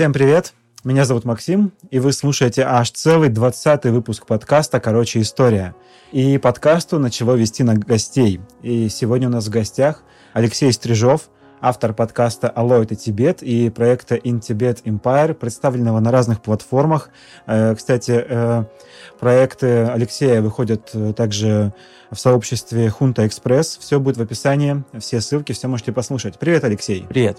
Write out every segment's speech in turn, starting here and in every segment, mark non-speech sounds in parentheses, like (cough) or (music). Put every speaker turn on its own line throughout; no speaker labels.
Всем привет! Меня зовут Максим, и вы слушаете аж целый 20 выпуск подкаста «Короче, история». И подкасту на чего вести на гостей. И сегодня у нас в гостях Алексей Стрижов – автор подкаста «Алло, это Тибет» и проекта In Tibet Empire, представленного на разных платформах. Э, кстати, э, проекты Алексея выходят э, также в сообществе Хунта Экспресс. Все будет в описании, все ссылки, все можете послушать. Привет, Алексей.
Привет.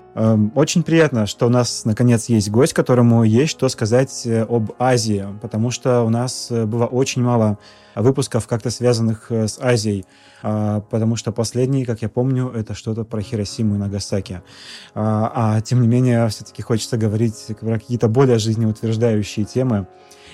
Очень приятно, что у нас, наконец, есть гость, которому есть что сказать об Азии, потому что у нас было очень мало выпусков, как-то связанных с Азией. А, потому что последний, как я помню, это что-то про Хиросиму и Нагасаки. А, а тем не менее, все-таки хочется говорить про какие-то более жизнеутверждающие темы.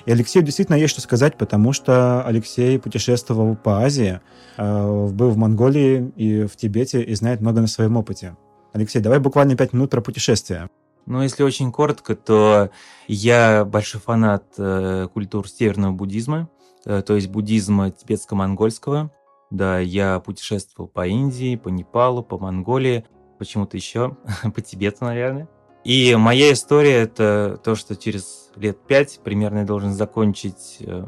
И Алексею действительно есть что сказать, потому что Алексей путешествовал по Азии, а, был в Монголии и в Тибете и знает много на своем опыте. Алексей, давай буквально пять минут про путешествия.
Ну, если очень коротко, то я большой фанат э, культур северного буддизма, э, то есть буддизма тибетско-монгольского. Да, я путешествовал по Индии, по Непалу, по Монголии, почему-то еще, (laughs) по Тибету, наверное. И моя история – это то, что через лет пять примерно я должен закончить э,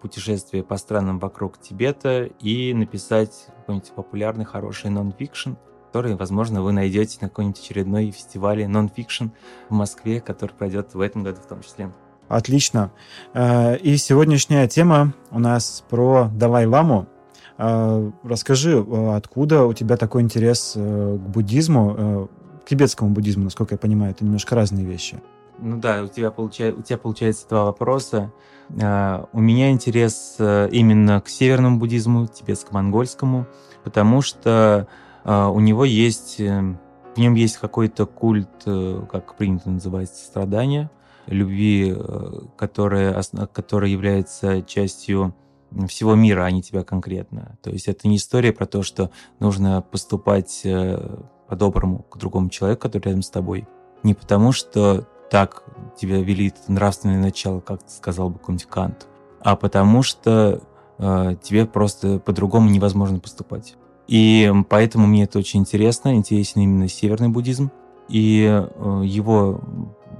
путешествие по странам вокруг Тибета и написать какой-нибудь популярный, хороший нон-фикшн, который, возможно, вы найдете на какой-нибудь очередной фестивале нон-фикшн в Москве, который пройдет в этом году в том числе.
Отлично. Э, и сегодняшняя тема у нас про Далай-ламу. А, расскажи, а, откуда у тебя такой интерес э, к буддизму, э, к тибетскому буддизму, насколько я понимаю, это немножко разные вещи.
Ну да, у тебя, получается, у тебя получается два вопроса. У меня интерес э, именно к северному буддизму, тибетско-монгольскому, потому что у него есть, в нем есть какой-то культ, как принято называть, страдания, любви, которая, которая является частью всего мира, а не тебя конкретно. То есть это не история про то, что нужно поступать э, по-доброму к другому человеку, который рядом с тобой. Не потому, что так тебя велит нравственное начало, как сказал бы какой-нибудь Кант, а потому что э, тебе просто по-другому невозможно поступать. И поэтому мне это очень интересно, интересен именно северный буддизм. И э, его,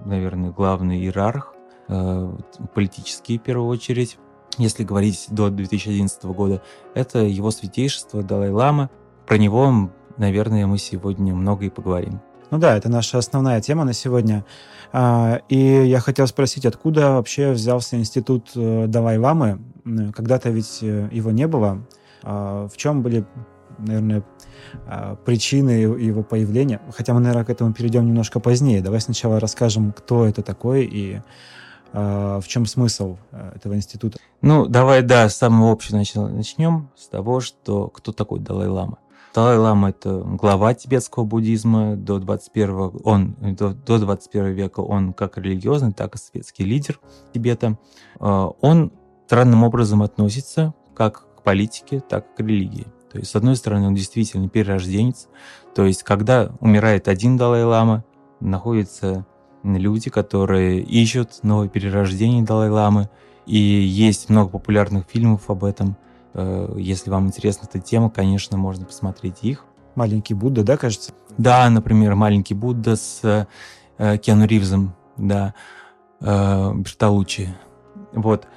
наверное, главный иерарх, э, политический в первую очередь, если говорить до 2011 года, это его святейшество Далай-Лама. Про него, наверное, мы сегодня много и поговорим.
Ну да, это наша основная тема на сегодня. А, и я хотел спросить, откуда вообще взялся институт э, Далай-Ламы? Когда-то ведь э, его не было. А, в чем были, наверное, причины его появления? Хотя мы, наверное, к этому перейдем немножко позднее. Давай сначала расскажем, кто это такой и а, в чем смысл а, этого института?
Ну, давай, да, с самого общего начнем, с того, что кто такой Далай-Лама. Далай-Лама – это глава тибетского буддизма до 21, он, до, до 21 века. Он как религиозный, так и светский лидер Тибета. А, он странным образом относится как к политике, так и к религии. То есть, с одной стороны, он действительно перерожденец. То есть, когда умирает один Далай-Лама, находится люди, которые ищут новое перерождение Далай-Ламы, и есть много популярных фильмов об этом. Э, если вам интересна эта тема, конечно, можно посмотреть их.
«Маленький Будда», да, кажется?
Да, например, «Маленький Будда» с э, Киану Ривзом, да, э, Бертолуччи. Вот.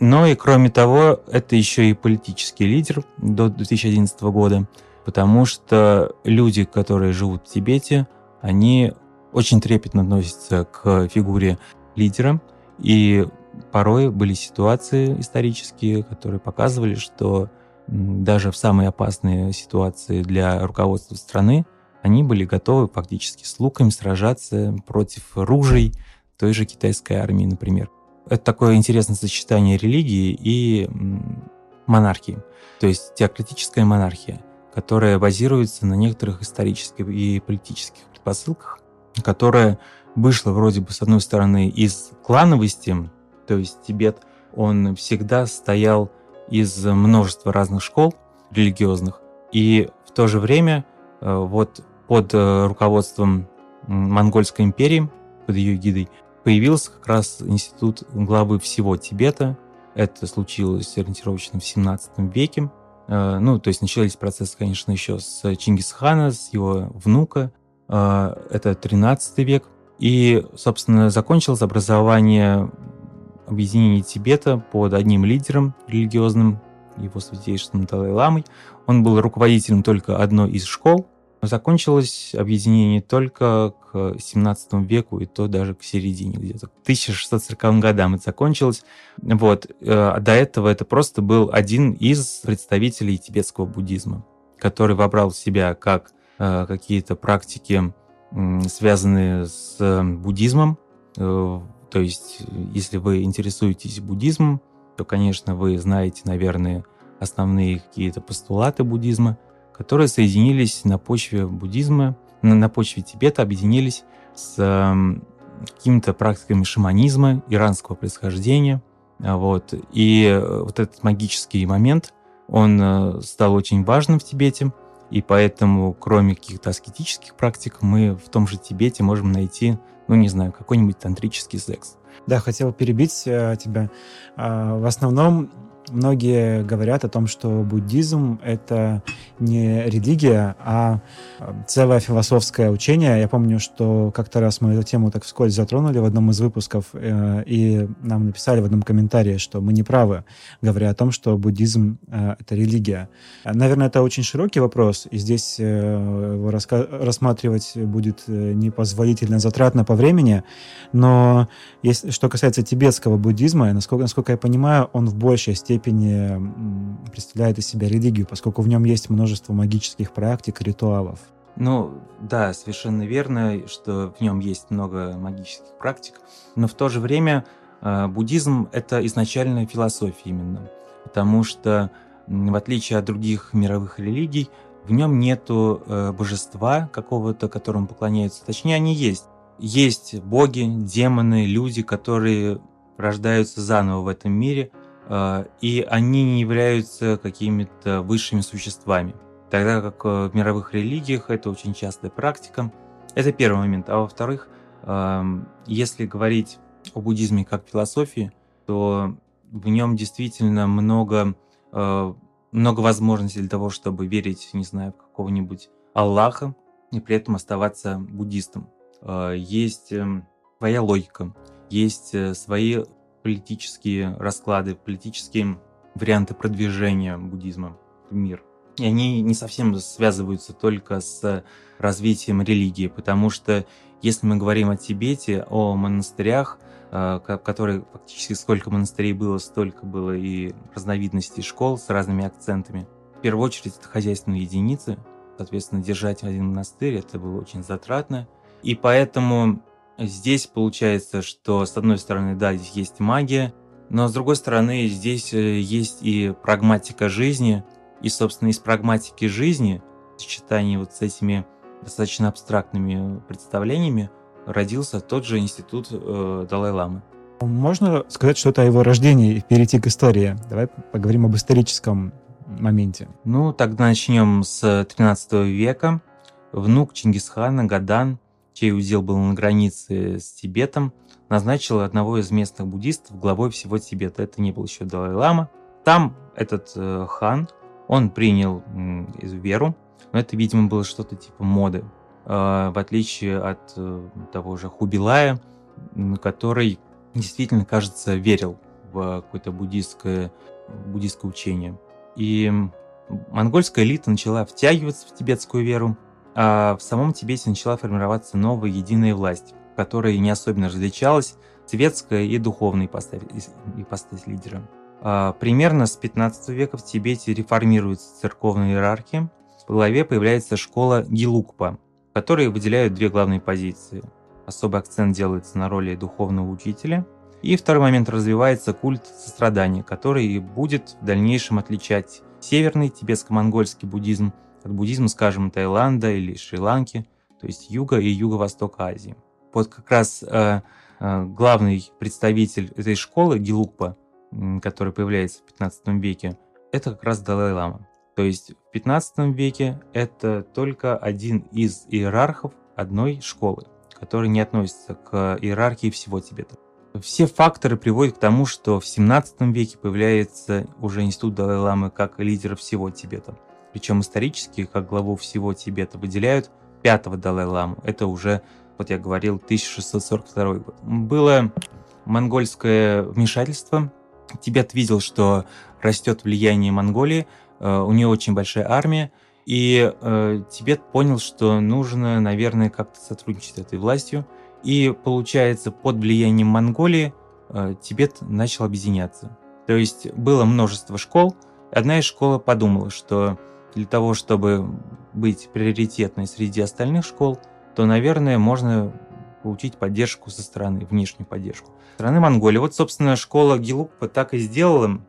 Но и кроме того, это еще и политический лидер до 2011 года, потому что люди, которые живут в Тибете, они очень трепетно относится к фигуре лидера, и порой были ситуации исторические, которые показывали, что даже в самые опасные ситуации для руководства страны они были готовы фактически с луками сражаться против ружей той же китайской армии, например. Это такое интересное сочетание религии и монархии, то есть теократическая монархия, которая базируется на некоторых исторических и политических предпосылках, которая вышла вроде бы, с одной стороны, из клановости, то есть Тибет, он всегда стоял из множества разных школ религиозных, и в то же время э, вот под э, руководством Монгольской империи, под ее гидой, появился как раз институт главы всего Тибета. Это случилось ориентировочно в 17 веке. Э, ну, то есть начались процессы, конечно, еще с Чингисхана, с его внука, а, это 13 век, И, собственно, закончилось образование объединения Тибета под одним лидером религиозным, его святейшеством Далай-Ламой. Он был руководителем только одной из школ, Закончилось объединение только к 17 веку, и то даже к середине где-то. К 1640 годам это закончилось. Вот. А до этого это просто был один из представителей тибетского буддизма, который вобрал в себя как э, какие-то практики, связанные с буддизмом. Э, то есть, если вы интересуетесь буддизмом, то, конечно, вы знаете, наверное, основные какие-то постулаты буддизма – которые соединились на почве буддизма, на почве Тибета, объединились с эм, какими-то практиками шаманизма, иранского происхождения. Вот. И э, вот этот магический момент, он э, стал очень важным в Тибете, и поэтому, кроме каких-то аскетических практик, мы в том же Тибете можем найти, ну, не знаю, какой-нибудь тантрический секс.
Да, хотел перебить э, тебя. Э, в основном Многие говорят о том, что буддизм — это не религия, а целое философское учение. Я помню, что как-то раз мы эту тему так вскользь затронули в одном из выпусков, э, и нам написали в одном комментарии, что мы не правы, говоря о том, что буддизм э, — это религия. Наверное, это очень широкий вопрос, и здесь э, его рассматривать будет непозволительно затратно по времени, но если, что касается тибетского буддизма, насколько, насколько я понимаю, он в большей степени степени представляет из себя религию, поскольку в нем есть множество магических практик, ритуалов.
Ну, да, совершенно верно, что в нем есть много магических практик, но в то же время э, буддизм — это изначальная философия именно, потому что, в отличие от других мировых религий, в нем нету э, божества какого-то, которому поклоняются. Точнее, они есть. Есть боги, демоны, люди, которые рождаются заново в этом мире — и они не являются какими-то высшими существами. Тогда как э, в мировых религиях это очень частая практика. Это первый момент. А во-вторых, эм, если говорить о буддизме как философии, то в нем действительно много, э, много возможностей для того, чтобы верить, не знаю, в какого-нибудь Аллаха и при этом оставаться буддистом. Есть эм, своя логика, есть свои политические расклады, политические варианты продвижения буддизма в мир. И они не совсем связываются только с развитием религии, потому что если мы говорим о Тибете, о монастырях, э, которые фактически сколько монастырей было, столько было и разновидностей школ с разными акцентами. В первую очередь это хозяйственные единицы, соответственно, держать один монастырь это было очень затратно. И поэтому Здесь получается, что с одной стороны, да, здесь есть магия, но с другой стороны, здесь э, есть и прагматика жизни, и, собственно, из прагматики жизни, в сочетании вот с этими достаточно абстрактными представлениями, родился тот же институт э, Далай-Ламы.
Можно сказать что-то о его рождении и перейти к истории? Давай поговорим об историческом моменте.
Ну, тогда начнем с 13 века. Внук Чингисхана Гадан чей удел был на границе с Тибетом, назначил одного из местных буддистов главой всего Тибета. Это не был еще Далай-Лама. Там этот э, хан, он принял э, веру, но это, видимо, было что-то типа моды, э, в отличие от э, того же Хубилая, который действительно, кажется, верил в какое-то буддийское, буддийское учение. И монгольская элита начала втягиваться в тибетскую веру, в самом Тибете начала формироваться новая единая власть, которая не особенно различалась светская и духовная ипостась, ипостась лидера. А, примерно с 15 века в Тибете реформируется церковная иерархия. В главе появляется школа Гилукпа, в которой выделяют две главные позиции. Особый акцент делается на роли духовного учителя. И второй момент развивается культ сострадания, который будет в дальнейшем отличать северный тибетско-монгольский буддизм от буддизма, скажем, Таиланда или Шри-Ланки, то есть юга и юго-восток Азии. Вот как раз э, э, главный представитель этой школы, Гилукпа, который появляется в 15 веке, это как раз Далай-Лама. То есть в 15 веке это только один из иерархов одной школы, который не относится к иерархии всего Тибета. Все факторы приводят к тому, что в 17 веке появляется уже институт Далай-Ламы как лидера всего Тибета. Причем исторически, как главу всего Тибета, выделяют пятого Далай-ламу. Это уже вот я говорил, 1642 год. Было монгольское вмешательство. Тибет видел, что растет влияние Монголии, э, у нее очень большая армия, и э, Тибет понял, что нужно, наверное, как-то сотрудничать с этой властью. И получается, под влиянием Монголии э, Тибет начал объединяться. То есть было множество школ. Одна из школ подумала, что для того, чтобы быть приоритетной среди остальных школ, то, наверное, можно получить поддержку со стороны, внешнюю поддержку. Со стороны Монголии. Вот, собственно, школа Гилукпа так и сделала.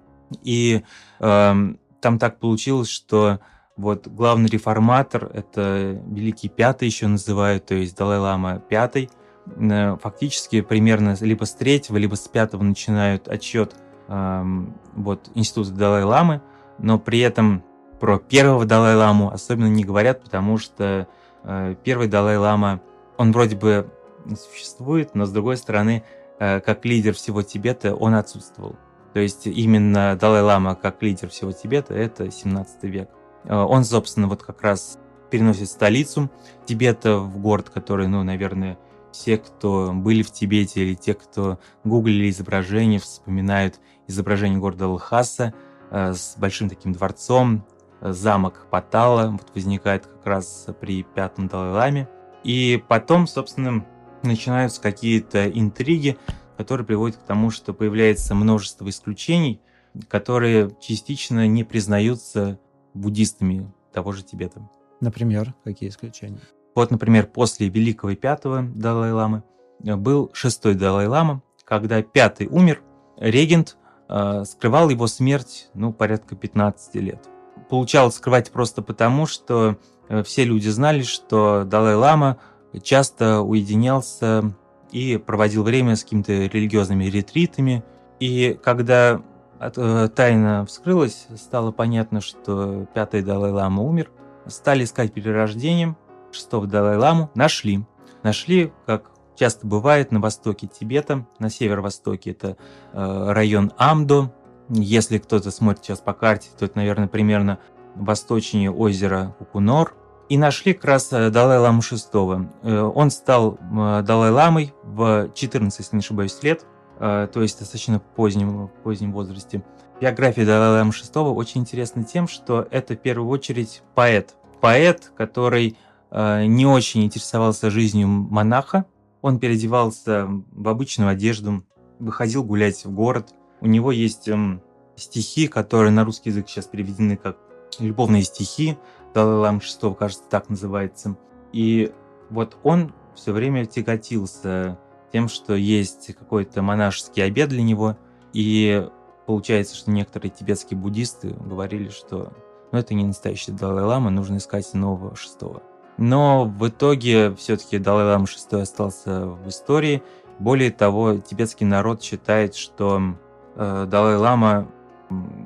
И э, там так получилось, что вот главный реформатор, это Великий Пятый еще называют, то есть Далай-Лама Пятый, э, фактически примерно либо с третьего, либо с пятого начинают отчет эм, вот, института Далай-Ламы, но при этом про первого Далай-Ламу особенно не говорят, потому что э, первый Далай-Лама, он вроде бы существует, но с другой стороны, э, как лидер всего Тибета, он отсутствовал. То есть именно Далай-Лама как лидер всего Тибета – это 17 век. Э, он, собственно, вот как раз переносит столицу Тибета в город, который, ну, наверное, все, кто были в Тибете или те, кто гуглили изображения, вспоминают изображение города Лхаса э, с большим таким дворцом, замок Патала вот возникает как раз при пятом Далай-Ламе. И потом, собственно, начинаются какие-то интриги, которые приводят к тому, что появляется множество исключений, которые частично не признаются буддистами того же Тибета.
Например, какие исключения?
Вот, например, после Великого и Пятого Далай-ламы был шестой Далай-лама, когда пятый умер, регент э, скрывал его смерть, ну, порядка 15 лет. Получалось скрывать просто потому, что э, все люди знали, что Далай-лама часто уединялся и проводил время с какими-то религиозными ретритами. И когда Э, тайна вскрылась, стало понятно, что пятый Далай-Лама умер. Стали искать перерождением шестого Далай-Ламу, нашли. Нашли, как часто бывает, на востоке Тибета, на северо-востоке это э, район Амдо. Если кто-то смотрит сейчас по карте, то это, наверное, примерно восточнее озера Кукунор. И нашли как раз э, Далай-Ламу VI. Он стал Далай-Ламой в 14, если не ошибаюсь, лет. Э, то есть достаточно позднем, позднем возрасте. Биография Далай-Ламы VI очень интересна тем, что это в первую очередь поэт. Поэт, который э, не очень интересовался жизнью монаха. Он переодевался в обычную одежду, выходил гулять в город. У него есть эм, стихи, которые на русский язык сейчас переведены как любовные стихи. Далай-Лама VI, кажется, так называется. И вот он все время тяготился тем, что есть какой-то монашеский обед для него, и получается, что некоторые тибетские буддисты говорили, что ну, это не настоящий Далай-Лама, нужно искать нового шестого. Но в итоге все-таки Далай-Лама шестой остался в истории. Более того, тибетский народ считает, что Далай-Лама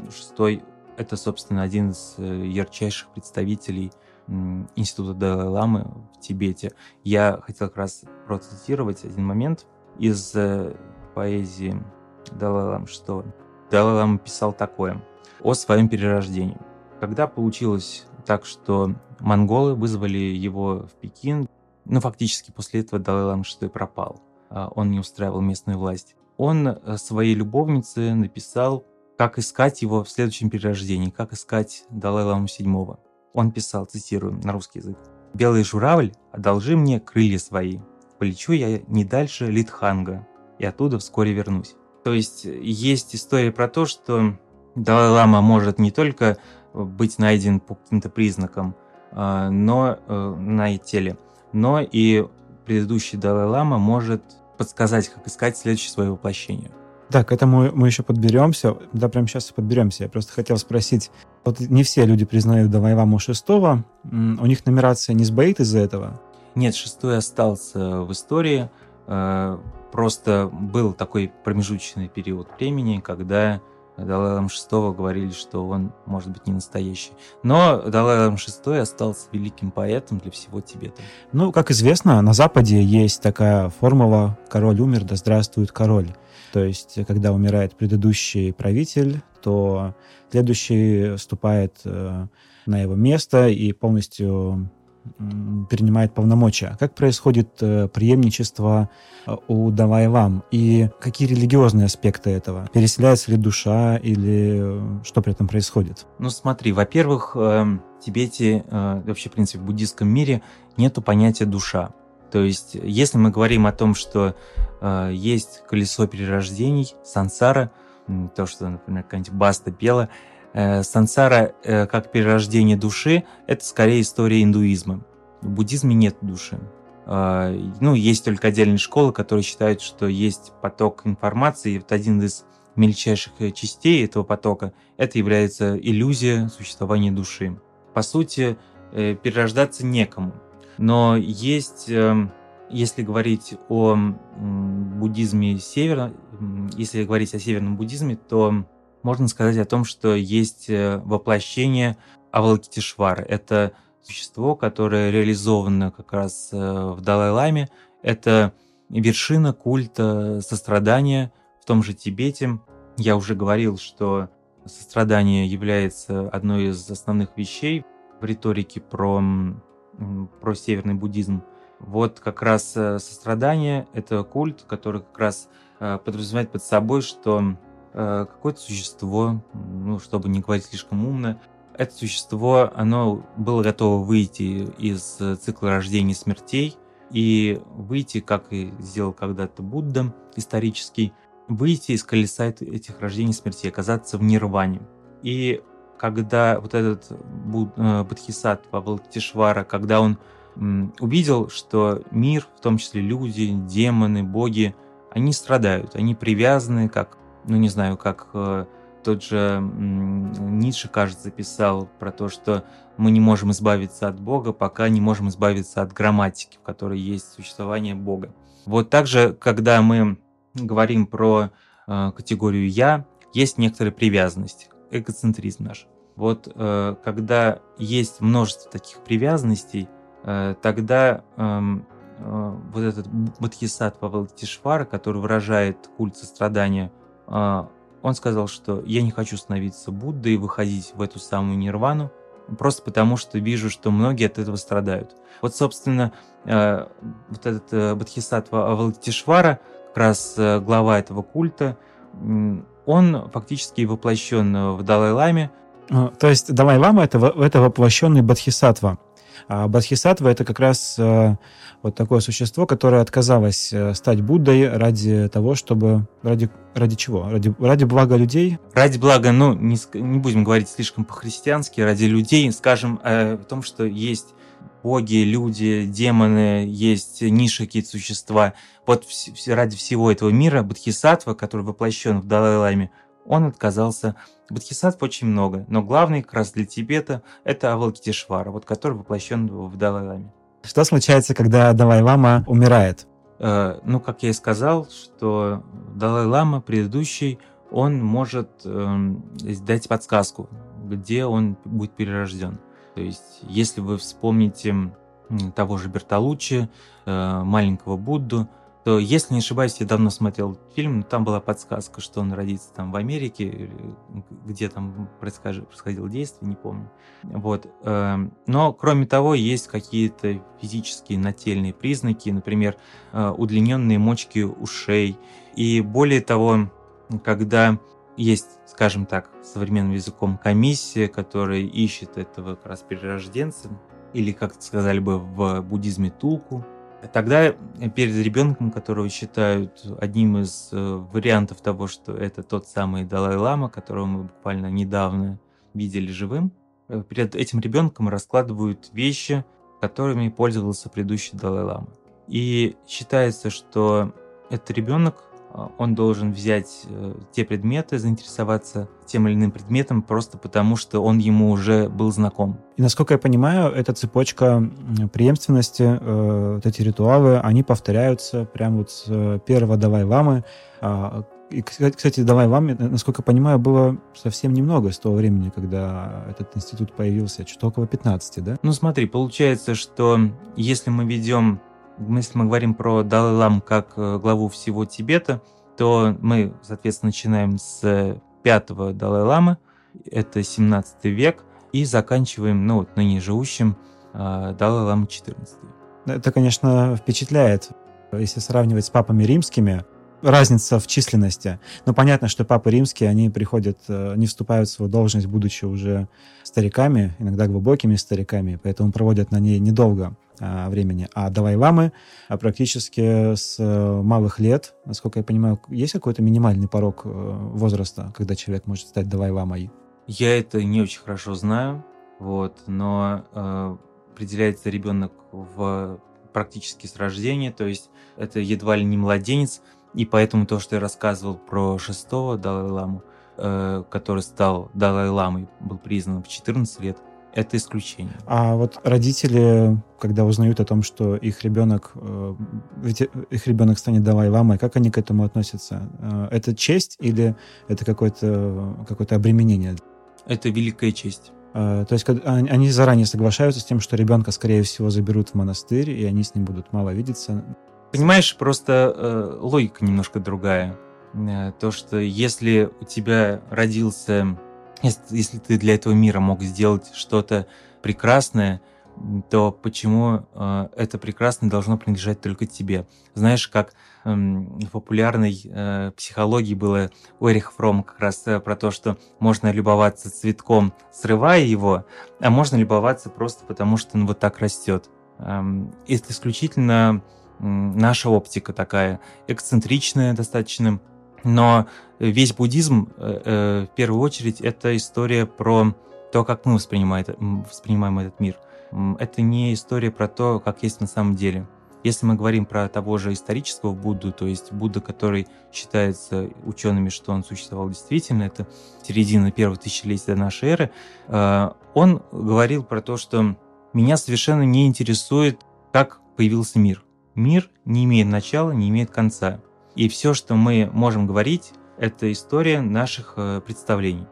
шестой это, собственно, один из э, ярчайших представителей Института Далай-Ламы в Тибете. Я хотел как раз процитировать один момент из э, поэзии Далай-Ламы что Далай-Лама писал такое о своем перерождении. Когда получилось так, что монголы вызвали его в Пекин, ну, фактически после этого Далай-Лама что пропал. А, он не устраивал местную власть. Он э, своей любовнице написал, как искать его в следующем перерождении, как искать Далай-Ламу седьмого. Он писал, цитирую, на русский язык. «Белый журавль, одолжи мне крылья свои. Полечу я не дальше Литханга, и оттуда вскоре вернусь». То есть есть история про то, что Далай-Лама может не только быть найден по каким-то признакам, а, но э, на теле, но и предыдущий Далай-Лама может подсказать, как искать следующее свое воплощение.
Да, к этому мы еще подберемся. Да, прямо сейчас подберемся. Я просто хотел спросить, вот не все люди признают Давайваму шестого. У них нумерация не сбоит из-за этого?
Нет, шестой остался в истории. Э, просто был такой промежуточный период времени, когда Далай-Лам VI говорили, что он может быть не настоящий. Но Далай-Лам VI остался великим поэтом для всего Тибета.
Ну, как известно, на Западе есть такая формула «король умер, да здравствует король». То есть, когда умирает предыдущий правитель, то следующий вступает э, на его место и полностью перенимает полномочия. Как происходит э, преемничество э, у Давай Вам? И какие религиозные аспекты этого? Переселяется ли душа или э, что при этом происходит?
Ну смотри, во-первых, в Тибете, вообще, в принципе, в буддийском мире нету понятия душа. То есть, если мы говорим о том, что есть колесо перерождений, сансара, то, что, например, какая-нибудь Баста пела, сансара э, как перерождение души – это скорее история индуизма. В буддизме нет души. А, ну, есть только отдельные школы, которые считают, что есть поток информации. Вот один из мельчайших э, частей этого потока – это является иллюзия существования души. По сути, перерождаться некому. Но есть, если говорить о буддизме севера, если говорить о северном буддизме, то можно сказать о том, что есть э, воплощение Авалокитешвара. Это существо, которое реализовано как раз э, в Далай-Ламе. Это вершина культа сострадания в том же Тибете. Я уже говорил, что сострадание является одной из основных вещей в риторике про, про северный буддизм. Вот как раз э, сострадание – это культ, который как раз подразумевает под собой, что какое-то существо, ну, чтобы не говорить слишком умно, это существо, оно было готово выйти из цикла рождения и смертей и выйти, как и сделал когда-то Будда исторический, выйти из колеса этих рождений и смертей, оказаться в нирване. И когда вот этот э, Бодхисаттва когда он увидел, что мир, в том числе люди, демоны, боги, они страдают, они привязаны как ну не знаю, как э, тот же Ницше, кажется, писал про то, что мы не можем избавиться от Бога, пока не можем избавиться от грамматики, в которой есть существование Бога. Вот также, когда мы говорим про э, категорию «я», есть некоторая привязанность, эгоцентризм наш. Вот э, когда есть множество таких привязанностей, тогда эм, вот этот Бодхисаттва Валтишвара, который выражает культ сострадания, он сказал, что я не хочу становиться Буддой и выходить в эту самую нирвану, просто потому что вижу, что многие от этого страдают. Вот, собственно, э, вот этот э, Бодхисаттва Авалатишвара, как раз э, глава этого культа, он фактически воплощен в Далай-Ламе.
А, то есть Далай-Лама это, это воплощенный Бодхисаттва. А Бодхисаттва это как раз э, вот такое существо, которое отказалось э, стать Буддой ради того, чтобы... Ради, ради чего? Ради, ради блага людей?
Ради блага, ну, не, не будем говорить слишком по-христиански, ради людей, скажем э, в том, что есть боги, люди, демоны, есть ниши какие-то существа. Вот ради всего этого мира Бодхисаттва, который воплощен в Далай-Ламе, он отказался. Бодхисаттв очень много, но главный как раз для Тибета это Авалокитешвара, вот который воплощен в Далай-Ламе.
Что случается, когда Далай-Лама умирает?
Э, ну, как я и сказал, что Далай-Лама предыдущий, он может э, дать подсказку, где он будет перерожден. То есть, если вы вспомните того же Бертолуччи, э, маленького Будду, то, если не ошибаюсь, я давно смотрел фильм, там была подсказка, что он родится там в Америке, где там происходило действие, не помню. Вот. Эм, но, кроме того, есть какие-то физические нательные признаки, например, э, удлиненные мочки ушей. И более того, когда есть, скажем так, современным языком комиссия, которая ищет этого как раз перерожденца, или, как сказали бы в буддизме, тулку, Тогда перед ребенком, которого считают одним из э, вариантов того, что это тот самый Далай-Лама, которого мы буквально недавно видели живым, э, перед этим ребенком раскладывают вещи, которыми пользовался предыдущий Далай-Лама. И считается, что этот ребенок он должен взять э, те предметы, заинтересоваться тем или иным предметом просто потому, что он ему уже был знаком.
И насколько я понимаю, эта цепочка преемственности, э, вот эти ритуалы, они повторяются прямо вот с э, первого Давай Ламы. А, и, кстати, Давай Ламе, насколько я понимаю, было совсем немного с того времени, когда этот институт появился, что-то около 15, да?
Ну смотри, получается, что если мы ведем если мы говорим про Далай-Лам как э, главу всего Тибета, то мы, соответственно, начинаем с пятого Далай-Ламы, это 17 век, и заканчиваем, ну, вот ныне живущим э, Далай-Лама 14.
Это, конечно, впечатляет. Если сравнивать с папами римскими, разница в численности. Но понятно, что папы римские, они приходят, э, не вступают в свою должность, будучи уже стариками, иногда глубокими стариками, поэтому проводят на ней недолго времени. А Далай-ламы а практически с э, малых лет, насколько я понимаю, есть какой-то минимальный порог э, возраста, когда человек может стать Далай-ламой?
Я это не очень хорошо знаю, вот, но э, определяется ребенок в практически с рождения, то есть это едва ли не младенец, и поэтому то, что я рассказывал про шестого Далай-ламу, э, который стал Далай-ламой, был признан в 14 лет, это исключение.
А вот родители, когда узнают о том, что их ребенок, э, их ребенок станет Далай-ламой, как они к этому относятся? Э, это честь или это какое-то какое обременение?
Это великая честь.
То есть они заранее соглашаются с тем, что ребенка, скорее всего, заберут в монастырь, и они с ним будут мало видеться.
Понимаешь, просто э, логика немножко другая. Э, то, что если у тебя родился, если, ты для этого мира мог сделать что-то прекрасное, то почему э, это прекрасное должно принадлежать только тебе? Знаешь, как э, в популярной э, психологии было у Эриха Фрома как раз э, про то, что можно любоваться цветком, срывая его, а можно любоваться просто потому, что он вот так растет. Эм, это исключительно наша оптика такая эксцентричная достаточно, но весь буддизм э, э, в первую очередь это история про то, как мы воспринимаем, воспринимаем этот мир. Это не история про то, как есть на самом деле. Если мы говорим про того же исторического Будду, то есть Будда, который считается учеными, что он существовал действительно, это середина первого тысячелетия до нашей эры, э, он говорил про то, что меня совершенно не интересует, как появился мир. Мир не имеет начала, не имеет конца. И все, что мы можем говорить, это история наших э, представлений.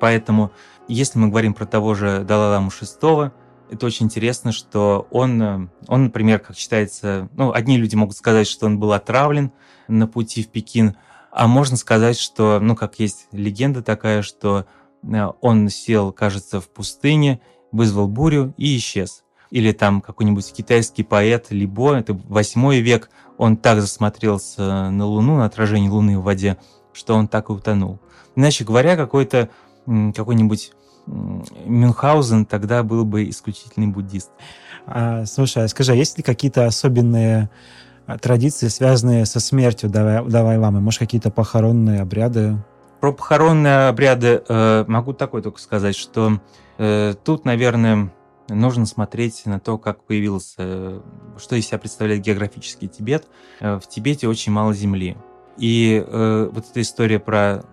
Поэтому, если мы говорим про того же Далай-Ламу VI, это очень интересно, что он, э, он, например, как считается, ну, одни люди могут сказать, что он был отравлен на пути в Пекин, а можно сказать, что, ну, как есть легенда такая, что э, он сел, кажется, в пустыне, вызвал бурю и исчез или там какой-нибудь китайский поэт Либо, это восьмой век, он так засмотрелся на Луну, на отражение Луны в воде, что он так и утонул. Иначе говоря, какой-то какой-нибудь Мюнхгаузен тогда был бы исключительный буддист.
А, слушай, а скажи, а есть ли какие-то особенные а, традиции, связанные со смертью Давай, Давай Ламы? Может, какие-то похоронные обряды?
Про похоронные обряды э, могу такое только сказать, что э, тут, наверное, нужно смотреть на то, как появился, что из себя представляет географический Тибет. Э, в Тибете очень мало земли. И э, вот эта история про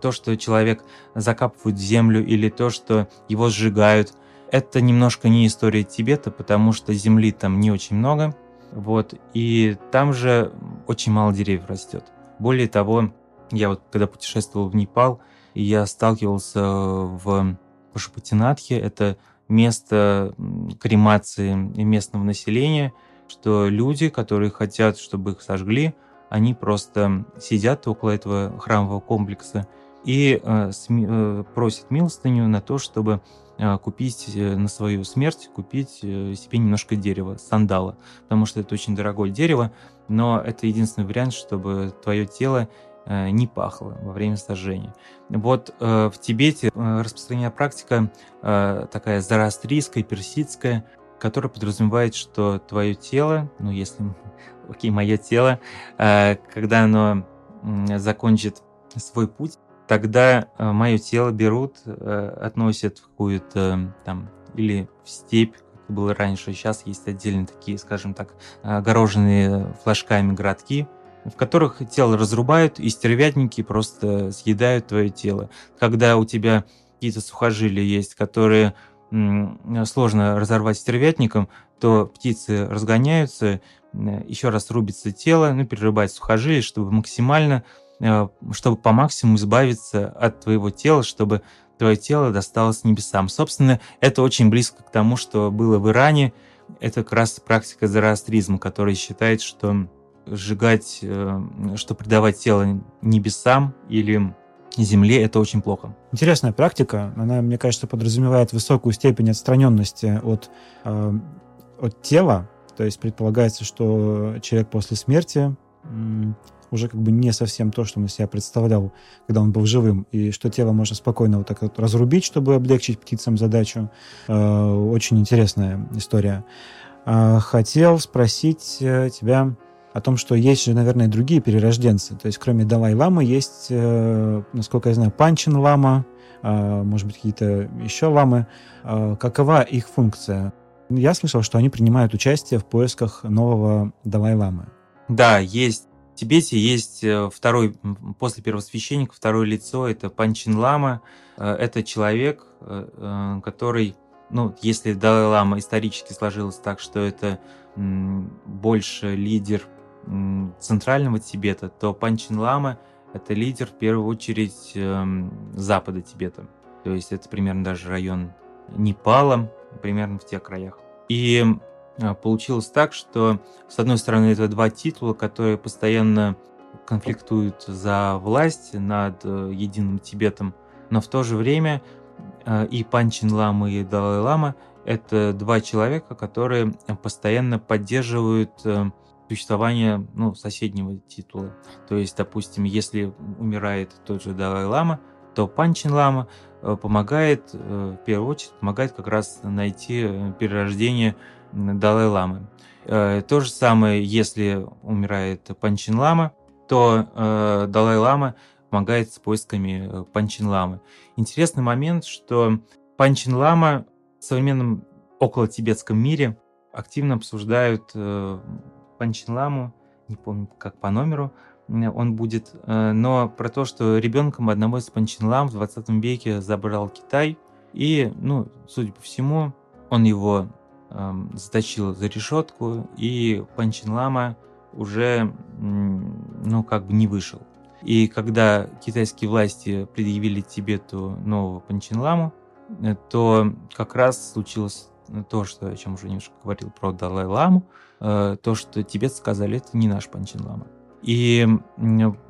то, что человек закапывает землю или то, что его сжигают, это немножко не история Тибета, потому что земли там не очень много, вот, и там же очень мало деревьев растет. Более того, я вот когда путешествовал в Непал, я сталкивался в Пашупатинатхе, это место кремации местного населения, что люди, которые хотят, чтобы их сожгли, они просто сидят около этого храмового комплекса и э, э, просят милостыню на то, чтобы э, купить на свою смерть, купить себе немножко дерева, сандала, потому что это очень дорогое дерево, но это единственный вариант, чтобы твое тело Э, не пахло во время сожжения. Вот э, в Тибете э, распространена практика такая зороастрийская, персидская, которая подразумевает, что твое тело, ну если, (laughs) окей, мое тело, когда оно закончит свой путь, тогда мое тело берут, относят в какую-то там или в степь, как было раньше. Сейчас есть отдельные такие, скажем так, огороженные флажками городки, в которых тело разрубают, и стервятники просто съедают твое тело. Когда у тебя какие-то сухожилия есть, которые сложно разорвать стервятником, то птицы разгоняются, еще раз рубится тело, ну, перерубать сухожилия, чтобы максимально, э, чтобы по максимуму избавиться от твоего тела, чтобы твое тело досталось небесам. Собственно, это очень близко к тому, что было в Иране. Это как раз практика зороастризма, который считает, что сжигать, э, что предавать тело небесам или Земле это очень плохо.
Интересная практика. Она, мне кажется, подразумевает высокую степень отстраненности от, э, от тела. То есть предполагается, что человек после смерти уже как бы не совсем то, что он себя представлял, когда он был живым, и что тело можно спокойно вот так вот разрубить, чтобы облегчить птицам задачу. Э, очень интересная история. Э, хотел спросить тебя о том, что есть же, наверное, другие перерожденцы. То есть кроме Далай-ламы есть, насколько я знаю, Панчин лама, может быть, какие-то еще ламы. Какова их функция? Я слышал, что они принимают участие в поисках нового Далай-ламы.
Да, есть Тибете есть э, второй, после первосвященника, второе лицо, это Панчин Лама. Э, это человек, э, который, ну, если Далай-Лама исторически сложилось так, что это больше лидер центрального Тибета, то Панчин Лама – это лидер, в первую очередь, запада Тибета. То есть это примерно даже район Непала, примерно в тех краях. И а, получилось так, что, с одной стороны, это два титула, которые постоянно конфликтуют за власть над э, единым Тибетом, но в то же время э, и Панчин Лама, и Далай Лама – это два человека, которые постоянно поддерживают э, существование ну, соседнего титула. То есть, допустим, если умирает тот же Далай Лама, то Панчин Лама помогает, в первую очередь, помогает как раз найти перерождение Далай-ламы. Э, то же самое, если умирает Панчин-лама, то э, Далай-лама помогает с поисками э, Панчин-ламы. Интересный момент, что Панчин-лама в современном около-тибетском мире активно обсуждают Панчин-ламу, не помню, как по номеру он будет, но про то, что ребенком одного из Панчин-лам в 20 веке забрал Китай, и, ну, судя по всему, он его заточил за решетку, и Панчин Лама уже, ну, как бы не вышел. И когда китайские власти предъявили Тибету нового Панчин Ламу, э, то как раз случилось то, что, о чем уже немножко говорил про Далай-ламу, э, то, что Тибет сказали, это не наш Панчин Лама. И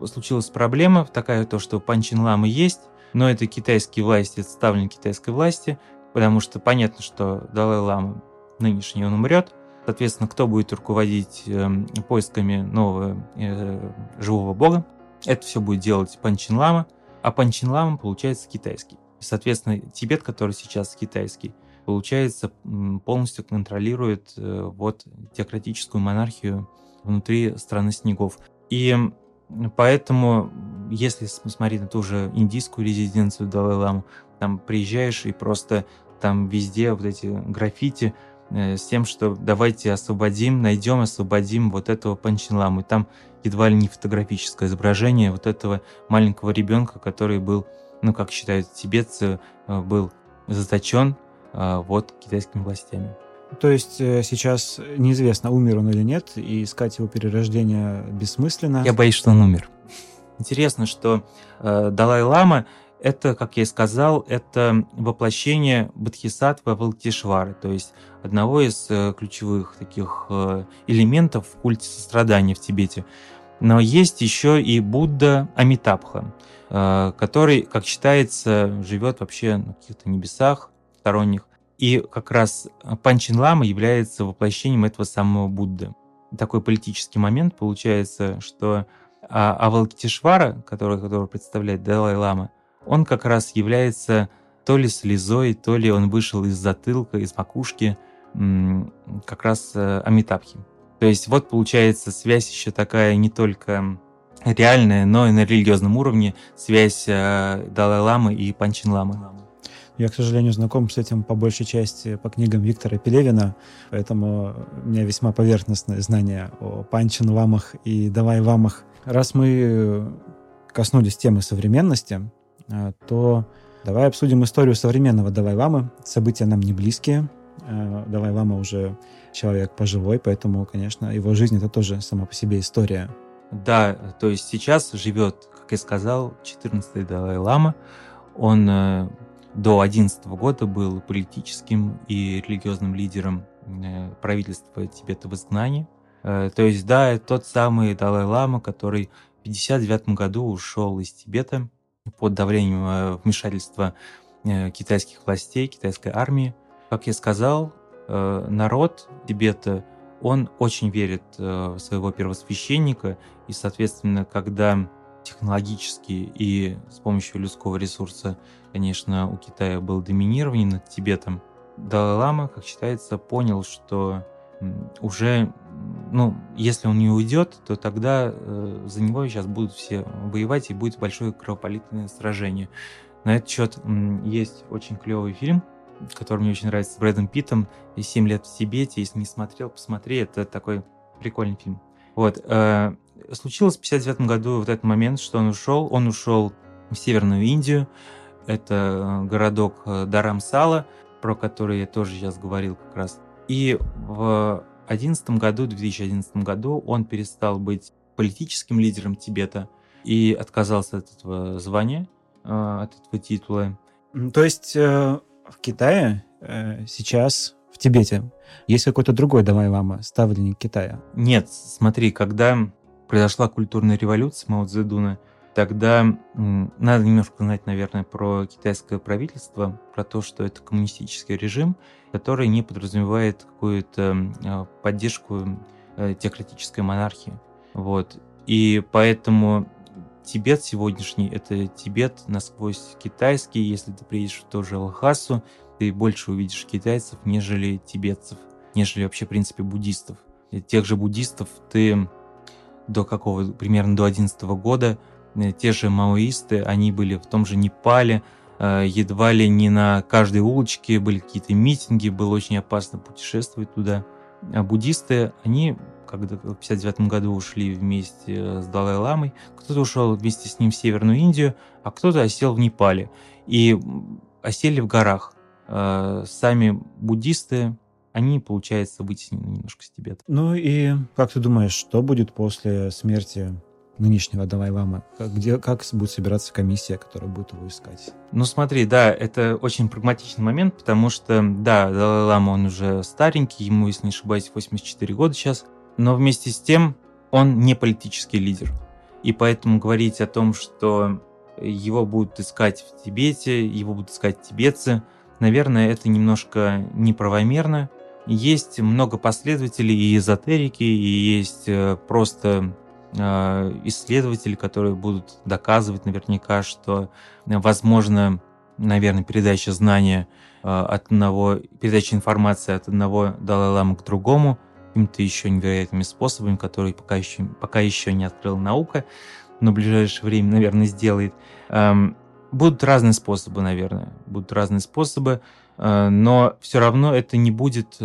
случилась проблема такая, то, что Панчин Лама есть, но это китайские власти, это ставленник китайской власти, потому что понятно, что Далай-лама нынешний он умрет. Соответственно, кто будет руководить э, поисками нового э, живого бога? Это все будет делать Панчин Лама, а Панчин Лама получается китайский. Соответственно, Тибет, который сейчас китайский, получается, полностью контролирует э, вот теократическую монархию внутри страны снегов. И поэтому, если смотреть на ту же индийскую резиденцию Далай-Ламу, там приезжаешь и просто там везде вот эти граффити, Э, с тем, что давайте освободим, найдем, освободим вот этого Панчинламу. И там едва ли не фотографическое изображение вот этого маленького ребенка, который был, ну, как считают тибетцы, э, был заточен вот китайскими властями.
То есть сейчас неизвестно, умер он или нет, и искать его перерождение бессмысленно.
Я боюсь, что он умер. Интересно, что э, Далай-Лама это, как я и сказал, это воплощение Бодхисаттвы Авалокитешвары, то есть одного из э, ключевых таких э, элементов в культе сострадания в Тибете. Но есть еще и Будда Амитабха, э, который, как считается, живет вообще на каких-то небесах сторонних. И как раз Панчин Лама является воплощением этого самого Будды. Такой политический момент получается, что а, Авалокитешвара, который, который представляет Далай-Лама, он как раз является то ли слезой, то ли он вышел из затылка, из макушки как раз э, Амитабхи. То есть вот получается связь еще такая не только реальная, но и на религиозном уровне связь э, Далай-ламы и Панчин-ламы.
Я, к сожалению, знаком с этим по большей части по книгам Виктора Пелевина, поэтому у меня весьма поверхностное знание о Панчин-ламах и Далай-ламах. Раз мы коснулись темы современности, а, то давай обсудим историю современного Далай-ламы. События нам не близкие. А, Далай-лама уже человек пожилой, поэтому, конечно, его жизнь — это тоже сама по себе история.
Да, то есть сейчас живет, как я сказал, 14-й Далай-лама. Он э, до 11 года был политическим и религиозным лидером э, правительства Тибета в изгнании. Э, то есть, да, тот самый Далай-лама, который в 59 году ушел из Тибета под давлением э, вмешательства китайских властей, китайской армии. Как я сказал, народ Тибета, он очень верит в своего первосвященника, и, соответственно, когда технологически и с помощью людского ресурса, конечно, у Китая было доминирование над Тибетом, Далай-Лама, как считается, понял, что уже, ну, если он не уйдет, то тогда э, за него сейчас будут все воевать, и будет большое кровопролитное сражение. На этот счет есть очень клевый фильм, который мне очень нравится, с Брэдом Питтом, «Семь лет в Тибете». Если не смотрел, посмотри, это такой прикольный фильм. Вот. Э, случилось в 59 году вот этот момент, что он ушел. Он ушел в Северную Индию. Это городок э, Дарамсала, про который я тоже сейчас говорил как раз. И в 2011 году, 2011 году он перестал быть политическим лидером Тибета и отказался от этого звания, э, от этого титула.
То есть э, в Китае э, сейчас, в Тибете, есть какой-то другой Далай-лама, ставленник Китая?
Нет, смотри, когда произошла культурная революция Мао Цзэдуна, тогда надо немножко знать, наверное, про китайское правительство, про то, что это коммунистический режим, который не подразумевает какую-то а, поддержку э, теократической монархии. Вот. И поэтому Тибет сегодняшний – это Тибет насквозь китайский. Если ты приедешь в ту же Лхасу, ты больше увидишь китайцев, нежели тибетцев, нежели вообще, в принципе, буддистов. И тех же буддистов ты до какого, примерно до 11 года Э, те же маоисты, они были в том же Непале, э, едва ли не на каждой улочке были какие-то митинги, было очень опасно путешествовать туда. А буддисты, они когда в 59 году ушли вместе с Далай-ламой, кто-то ушел вместе с ним в Северную Индию, а кто-то осел в Непале. И осели в горах. Э, сами буддисты, они, получается, вытеснены немножко с Тибета.
Ну и как ты думаешь, что будет после смерти нынешнего Далай-Лама? Где, как будет собираться комиссия, которая будет его искать?
Ну смотри, да, это очень прагматичный момент, потому что, да, Далай-Лама, он уже старенький, ему, если не ошибаюсь, 84 года сейчас, но вместе с тем он не политический лидер. И поэтому говорить о том, что его будут искать в Тибете, его будут искать тибетцы, наверное, это немножко неправомерно. Есть много последователей и эзотерики, и есть э, просто Э, исследователи, которые будут доказывать наверняка, что возможно, наверное, передача знания э, от одного, передача информации от одного Далай-Ламы к другому какими-то еще невероятными способами, которые пока еще, пока еще не открыла наука, но в ближайшее время, наверное, сделает. Эм, будут разные способы, наверное, будут разные способы, э, но все равно это не будет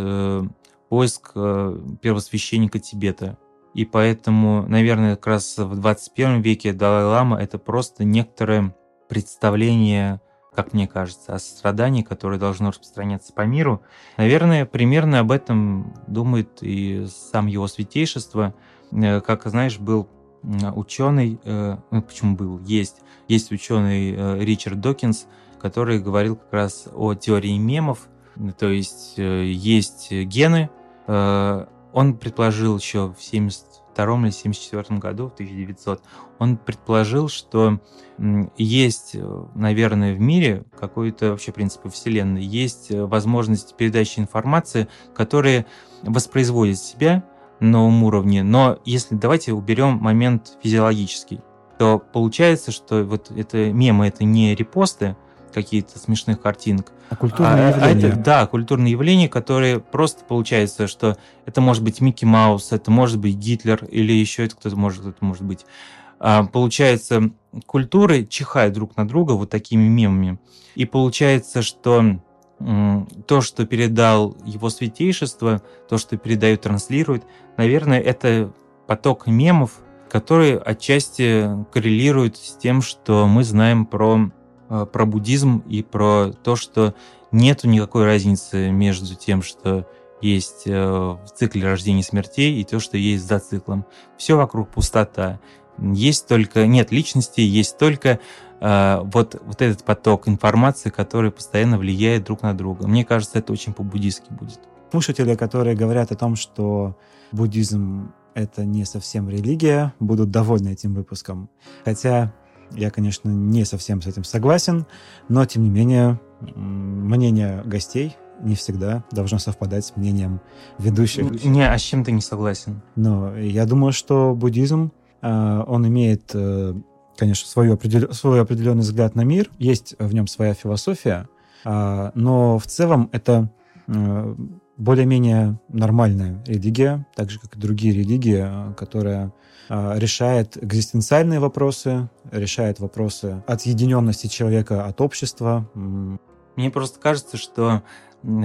поиск первосвященника Тибета и поэтому, наверное, как раз в 21 веке Далай-Лама это просто некоторое представление, как мне кажется, о сострадании, которое должно распространяться по миру. Наверное, примерно об этом думает и сам его святейшество. Э, как, знаешь, был ученый, э, ну, почему был, есть, есть ученый э, Ричард Докинс, который говорил как раз о теории мемов, то есть есть гены, он предположил еще в 72 или 74 году, в 1900, он предположил, что есть, наверное, в мире какой-то вообще принцип Вселенной, есть возможность передачи информации, которая воспроизводит себя на новом уровне, но если давайте уберем момент физиологический, то получается, что вот это мемы, это не репосты, какие-то смешных картинок.
А культурные а, явления.
Это, да, культурные явления, которые просто получается, что это может быть Микки Маус, это может быть Гитлер или еще это кто-то может, это может быть. А, получается, культуры чихают друг на друга вот такими мемами. И получается, что то, что передал его святейшество, то, что передают, транслируют, наверное, это поток мемов, которые отчасти коррелируют с тем, что мы знаем про про буддизм и про то, что нету никакой разницы между тем, что есть э, в цикле рождения и смертей, и то, что есть за циклом. Все вокруг пустота. Есть только, нет личности, есть только э, вот, вот этот поток информации, который постоянно влияет друг на друга. Мне кажется, это очень по-буддистски будет.
Слушатели, которые говорят о том, что буддизм это не совсем религия, будут довольны этим выпуском. Хотя Я, конечно, не совсем с этим согласен, но, тем не менее, мнение гостей не всегда должно совпадать с мнением ведущих.
Не, а с чем ты не согласен?
Но я думаю, что буддизм, а, он имеет, э, конечно, свой, определен, свой определенный взгляд на мир, есть в нем своя философия, а, но в целом это э, более-менее нормальная религия, так же, как и другие религии, которая а, решает экзистенциальные вопросы, решает вопросы отъединенности человека от общества.
Мне просто кажется, что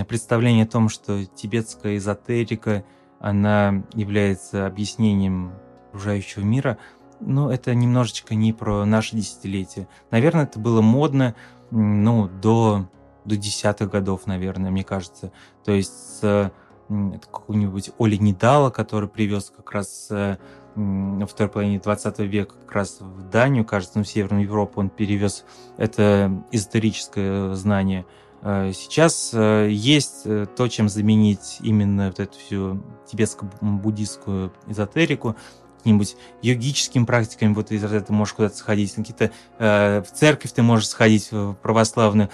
представление о том, что тибетская эзотерика, она является объяснением окружающего мира, ну, это немножечко не про наше десятилетие. Наверное, это было модно, ну, до, до десятых годов, наверное, мне кажется. То есть с какого-нибудь Оли Недала, который привез как раз э, во второй половине 20 века как раз в Данию, кажется, ну, в Северную Европу он перевез это эзотерическое знание. Э, сейчас э, есть то, чем заменить именно вот эту всю тибетско-буддистскую эзотерику, каким-нибудь йогическим практиками, вот из ты можешь куда-то сходить, какие-то э, в церковь ты можешь сходить, в православную.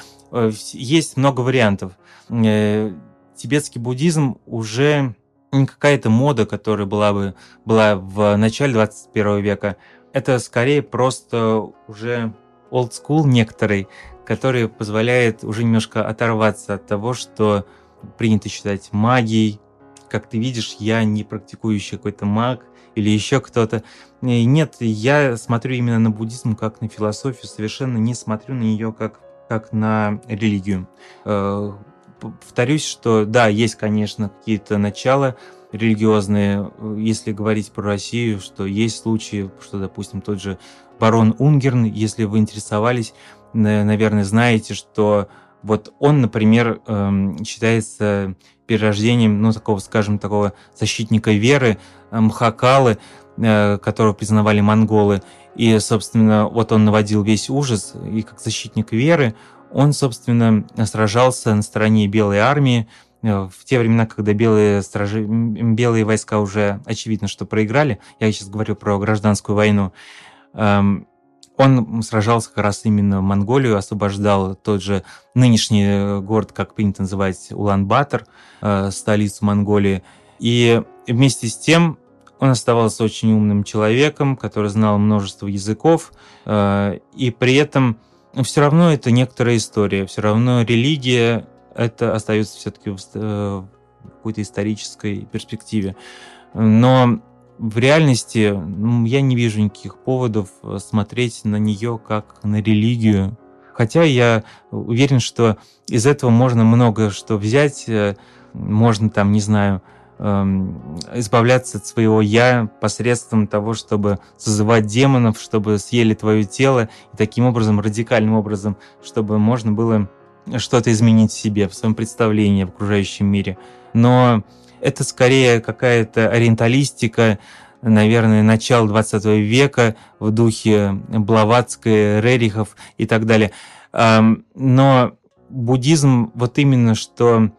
Есть много вариантов. Э, тибетский буддизм уже не какая-то мода, которая была бы была в начале 21 века. Это скорее просто уже old school некоторый, который позволяет уже немножко оторваться от того, что принято считать магией. Как ты видишь, я не практикующий какой-то маг или еще кто-то. Нет, я смотрю именно на буддизм как на философию, совершенно не смотрю на нее как, как на религию э, повторюсь, что да, есть, конечно, какие-то начала религиозные, если говорить про Россию, что есть случаи, что, допустим, тот же барон Унгерн, если вы интересовались, наверное, знаете, что вот он, например, эм, считается перерождением, ну, такого, скажем, такого защитника веры, э, Мхакалы, э, которого признавали монголы. И, собственно, вот он наводил весь ужас, и как защитник веры он, собственно, сражался на стороне Белой армии э, в те времена, когда белые, стражи, белые войска уже очевидно, что проиграли. Я сейчас говорю про гражданскую войну. Эм, он сражался как раз именно в Монголию, освобождал тот же нынешний э, город, как принято называть, Улан-Батор, э, столицу Монголии. И вместе с тем он оставался очень умным человеком, который знал множество языков, и при этом но все равно это некоторая история, все равно религия это остается все-таки э, в какой-то исторической перспективе. Но в реальности ну, я не вижу никаких поводов э, смотреть на нее как на религию. Хотя я уверен, что из этого можно много что взять, э, можно там, не знаю, Эм, избавляться от своего я посредством того, чтобы созывать демонов, чтобы съели твое тело, и таким образом, радикальным образом, чтобы можно было что-то изменить в себе, в своем представлении в окружающем мире. Но это скорее какая-то ориенталистика, наверное, начала 20 века в духе Блаватской, Рерихов и так далее. Эм, но буддизм вот именно, что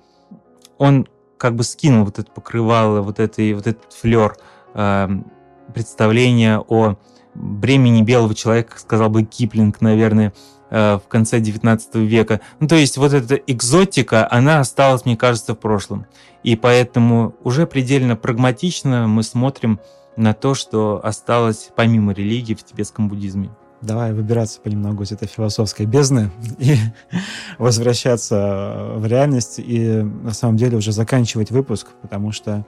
он как бы скинул вот это покрывало, вот, это, вот этот флер э, представления о бремени белого человека, сказал бы Киплинг, наверное, э, в конце 19 века. Ну, то есть вот эта экзотика, она осталась, мне кажется, в прошлом. И поэтому уже предельно прагматично мы смотрим на то, что осталось помимо религии в тибетском буддизме
давай выбираться понемногу из этой философской бездны (laughs) и возвращаться в реальность и на самом деле уже заканчивать выпуск, потому что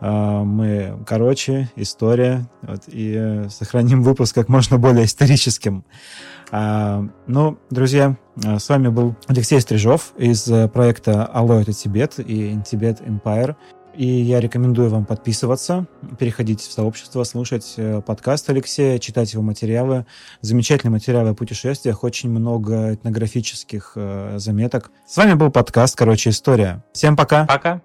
э, мы короче, история, вот, и сохраним выпуск как можно более историческим. А, ну, друзья, с вами был Алексей Стрижов из проекта «Алло, это Тибет» и «Тибет Empire». И я рекомендую вам подписываться, переходить в сообщество, слушать э, подкаст Алексея, читать его материалы. Замечательные материалы о путешествиях, очень много этнографических э, заметок. С вами был подкаст «Короче, история». Всем пока!
Пока!